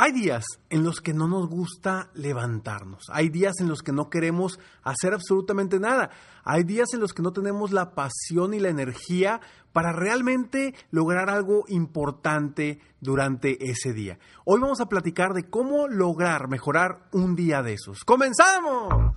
Hay días en los que no nos gusta levantarnos, hay días en los que no queremos hacer absolutamente nada, hay días en los que no tenemos la pasión y la energía para realmente lograr algo importante durante ese día. Hoy vamos a platicar de cómo lograr mejorar un día de esos. ¡Comenzamos!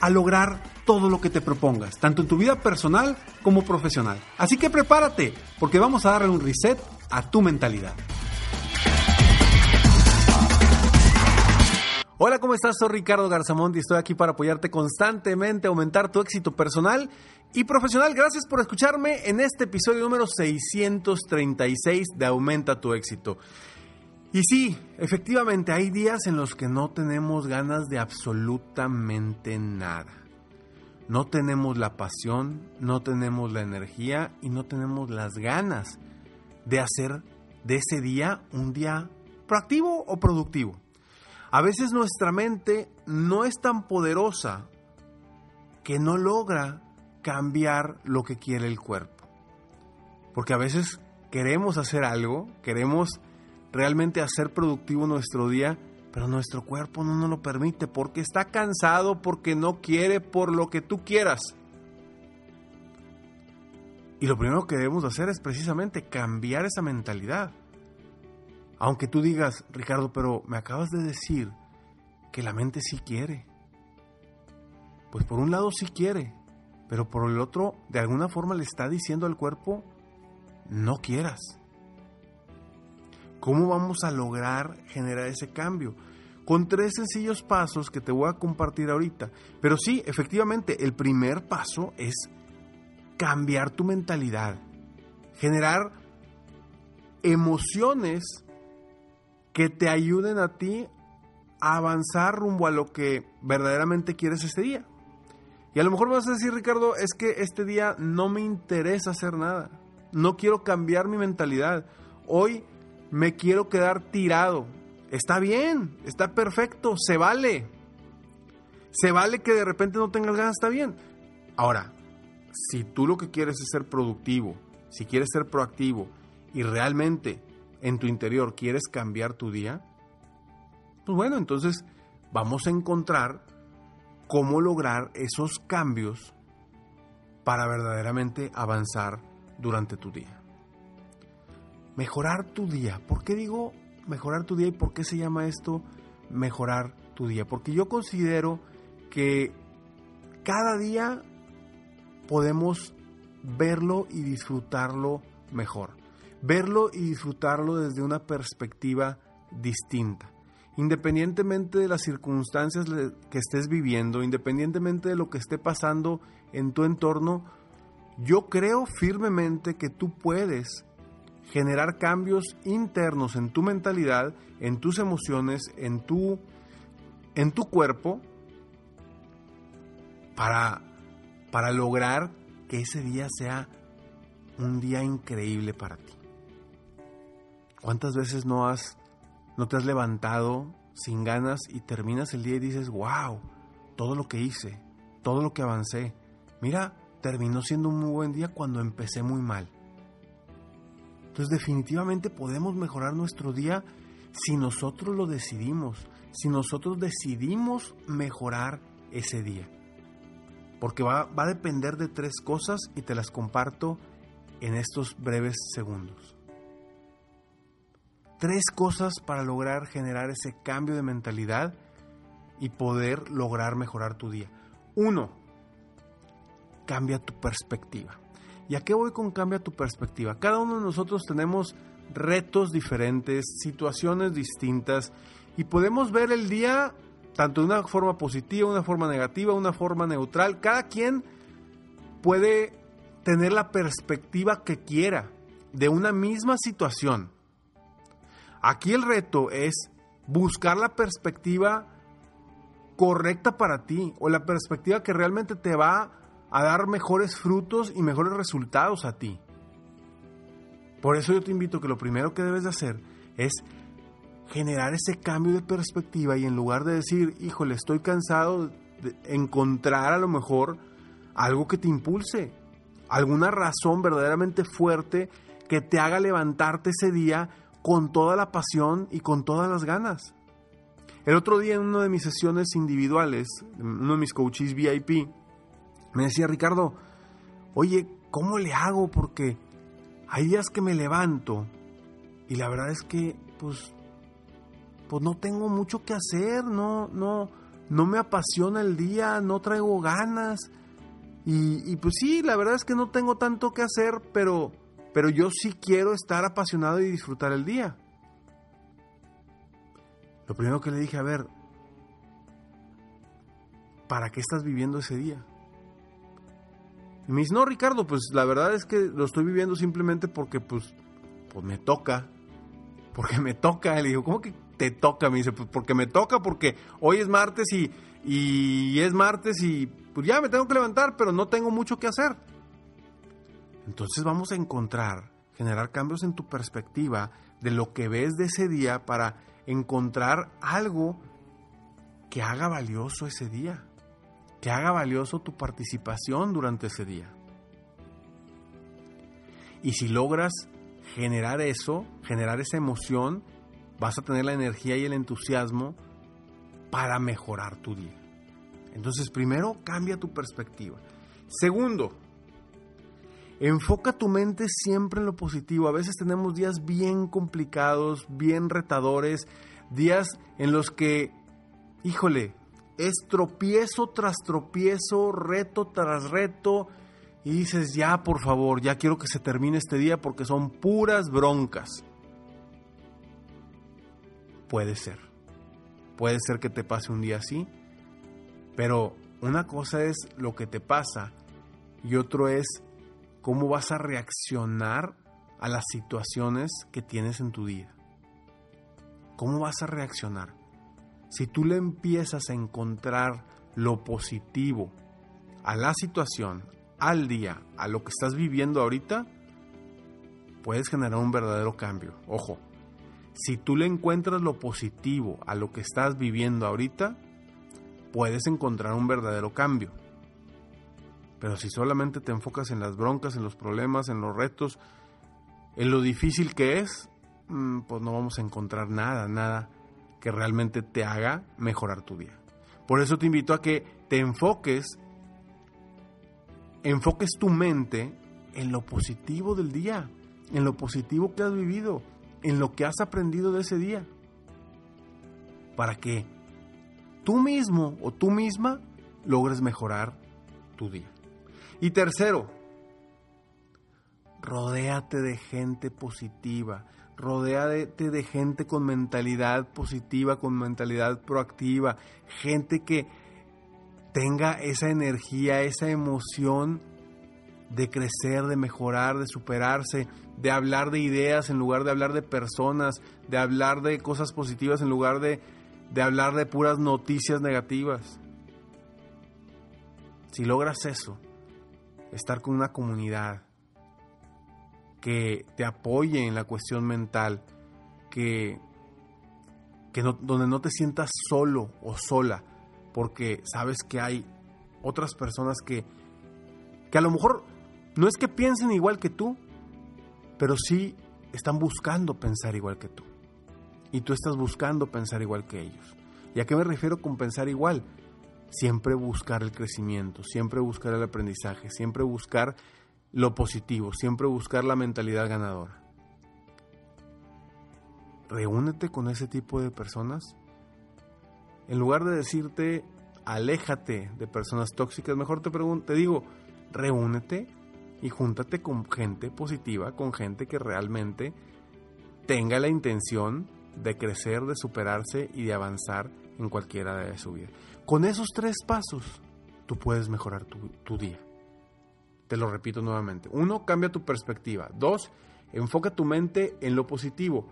a lograr todo lo que te propongas, tanto en tu vida personal como profesional. Así que prepárate, porque vamos a darle un reset a tu mentalidad. Hola, ¿cómo estás? Soy Ricardo Garzamont y estoy aquí para apoyarte constantemente a aumentar tu éxito personal y profesional. Gracias por escucharme en este episodio número 636 de Aumenta tu éxito. Y sí, efectivamente hay días en los que no tenemos ganas de absolutamente nada. No tenemos la pasión, no tenemos la energía y no tenemos las ganas de hacer de ese día un día proactivo o productivo. A veces nuestra mente no es tan poderosa que no logra cambiar lo que quiere el cuerpo. Porque a veces queremos hacer algo, queremos realmente hacer productivo nuestro día, pero nuestro cuerpo no nos lo permite porque está cansado, porque no quiere, por lo que tú quieras. Y lo primero que debemos hacer es precisamente cambiar esa mentalidad. Aunque tú digas, Ricardo, pero me acabas de decir que la mente sí quiere. Pues por un lado sí quiere, pero por el otro, de alguna forma le está diciendo al cuerpo, no quieras. ¿Cómo vamos a lograr generar ese cambio? Con tres sencillos pasos que te voy a compartir ahorita. Pero sí, efectivamente, el primer paso es cambiar tu mentalidad. Generar emociones que te ayuden a ti a avanzar rumbo a lo que verdaderamente quieres este día. Y a lo mejor vas a decir, Ricardo, es que este día no me interesa hacer nada. No quiero cambiar mi mentalidad. Hoy me quiero quedar tirado. Está bien, está perfecto, se vale. Se vale que de repente no tengas ganas, está bien. Ahora, si tú lo que quieres es ser productivo, si quieres ser proactivo y realmente en tu interior quieres cambiar tu día, pues bueno, entonces vamos a encontrar cómo lograr esos cambios para verdaderamente avanzar durante tu día mejorar tu día. ¿Por qué digo mejorar tu día y por qué se llama esto mejorar tu día? Porque yo considero que cada día podemos verlo y disfrutarlo mejor. Verlo y disfrutarlo desde una perspectiva distinta. Independientemente de las circunstancias que estés viviendo, independientemente de lo que esté pasando en tu entorno, yo creo firmemente que tú puedes generar cambios internos en tu mentalidad, en tus emociones, en tu, en tu cuerpo, para, para lograr que ese día sea un día increíble para ti. ¿Cuántas veces no has no te has levantado sin ganas y terminas el día y dices, "Wow, todo lo que hice, todo lo que avancé. Mira, terminó siendo un muy buen día cuando empecé muy mal." Entonces definitivamente podemos mejorar nuestro día si nosotros lo decidimos, si nosotros decidimos mejorar ese día. Porque va, va, a depender de tres cosas y te las comparto en estos breves segundos. Tres cosas para lograr generar ese cambio de mentalidad y poder lograr mejorar tu día. Uno, cambia tu perspectiva. ¿Y a qué voy con cambia tu perspectiva? Cada uno de nosotros tenemos retos diferentes, situaciones distintas y podemos ver el día tanto de una forma positiva, una forma negativa, una forma neutral. Cada quien puede tener la perspectiva que quiera de una misma situación. Aquí el reto es buscar la perspectiva correcta para ti o la perspectiva que realmente te va a dar mejores frutos y mejores resultados a ti. Por eso yo te invito que lo primero que debes de hacer es generar ese cambio de perspectiva y en lugar de decir, híjole, estoy cansado, encontrar a lo mejor algo que te impulse, alguna razón verdaderamente fuerte que te haga levantarte ese día con toda la pasión y con todas las ganas. El otro día en una de mis sesiones individuales, uno de mis coaches VIP, me decía Ricardo, oye, ¿cómo le hago? Porque hay días que me levanto y la verdad es que pues pues no tengo mucho que hacer, no no no me apasiona el día, no traigo ganas. Y, pues sí, la verdad es que no tengo tanto que hacer, pero, pero yo sí quiero estar apasionado y disfrutar el día. Lo primero que le dije, a ver, ¿para qué estás viviendo ese día? Y me dice, no, Ricardo, pues la verdad es que lo estoy viviendo simplemente porque pues, pues me toca. Porque me toca. Le digo, ¿cómo que te toca? Me dice, pues porque me toca, porque hoy es martes y, y es martes y pues ya me tengo que levantar, pero no tengo mucho que hacer. Entonces vamos a encontrar, generar cambios en tu perspectiva de lo que ves de ese día para encontrar algo que haga valioso ese día que haga valioso tu participación durante ese día. Y si logras generar eso, generar esa emoción, vas a tener la energía y el entusiasmo para mejorar tu día. Entonces, primero, cambia tu perspectiva. Segundo, enfoca tu mente siempre en lo positivo. A veces tenemos días bien complicados, bien retadores, días en los que, híjole, es tropiezo tras tropiezo, reto tras reto, y dices, ya por favor, ya quiero que se termine este día porque son puras broncas. Puede ser, puede ser que te pase un día así, pero una cosa es lo que te pasa y otro es cómo vas a reaccionar a las situaciones que tienes en tu día. ¿Cómo vas a reaccionar? Si tú le empiezas a encontrar lo positivo a la situación, al día, a lo que estás viviendo ahorita, puedes generar un verdadero cambio. Ojo, si tú le encuentras lo positivo a lo que estás viviendo ahorita, puedes encontrar un verdadero cambio. Pero si solamente te enfocas en las broncas, en los problemas, en los retos, en lo difícil que es, mm, pues no vamos a encontrar nada, nada que realmente te haga mejorar tu día. Por eso te invito a que te enfoques, enfoques tu mente en lo positivo del día, en lo positivo que has vivido, en lo que has aprendido de ese día, para que tú mismo o tú misma logres mejorar tu día. Y tercero, rodéate de gente positiva, Rodéate de gente con mentalidad positiva, con mentalidad proactiva, gente que tenga esa energía, esa emoción de crecer, de mejorar, de superarse, de hablar de ideas en lugar de hablar de personas, de hablar de cosas positivas en lugar de, de hablar de puras noticias negativas. Si logras eso, estar con una comunidad, que te apoye en la cuestión mental, que, que donde no te sientas solo o sola, porque sabes que hay otras personas que, que a lo mejor no es que piensen igual que tú, pero sí están buscando pensar igual que tú. Y tú estás buscando pensar igual que ellos. ¿Y a qué me refiero con pensar igual? Siempre buscar el crecimiento, siempre buscar el aprendizaje, siempre buscar lo positivo, siempre buscar la mentalidad ganadora. Reúnete con ese tipo de personas. En lugar de decirte, aléjate de personas tóxicas, mejor te, te digo, reúnete y júntate con gente positiva, con gente que realmente tenga la intención de crecer, de superarse y de avanzar en cualquiera de su vida. Con esos tres pasos, tú puedes mejorar tu día. Te lo repito nuevamente. Uno, cambia tu perspectiva. Dos, enfoca tu mente en lo positivo.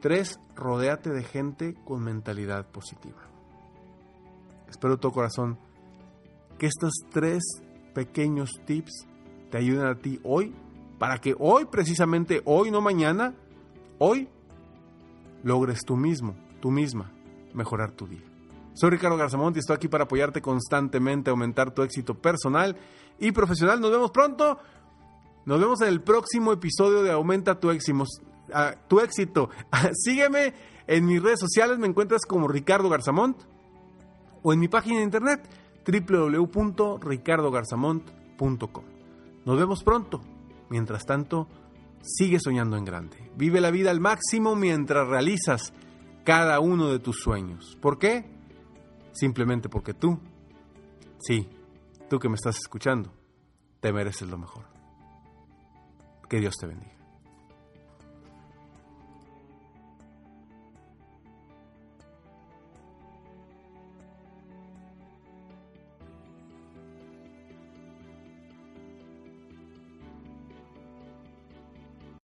Tres, rodéate de gente con mentalidad positiva. Espero de todo corazón que estos tres pequeños tips te ayuden a ti hoy, para que hoy, precisamente hoy, no mañana, hoy, logres tú mismo, tú misma, mejorar tu día. Soy Ricardo Garzamont y estoy aquí para apoyarte constantemente, aumentar tu éxito personal y profesional. Nos vemos pronto. Nos vemos en el próximo episodio de Aumenta tu éxito. tu éxito. Sígueme en mis redes sociales, me encuentras como Ricardo Garzamont o en mi página de internet www.ricardogarzamont.com. Nos vemos pronto. Mientras tanto, sigue soñando en grande. Vive la vida al máximo mientras realizas cada uno de tus sueños. ¿Por qué? Simplemente porque tú, sí, tú que me estás escuchando, te mereces lo mejor. Que Dios te bendiga.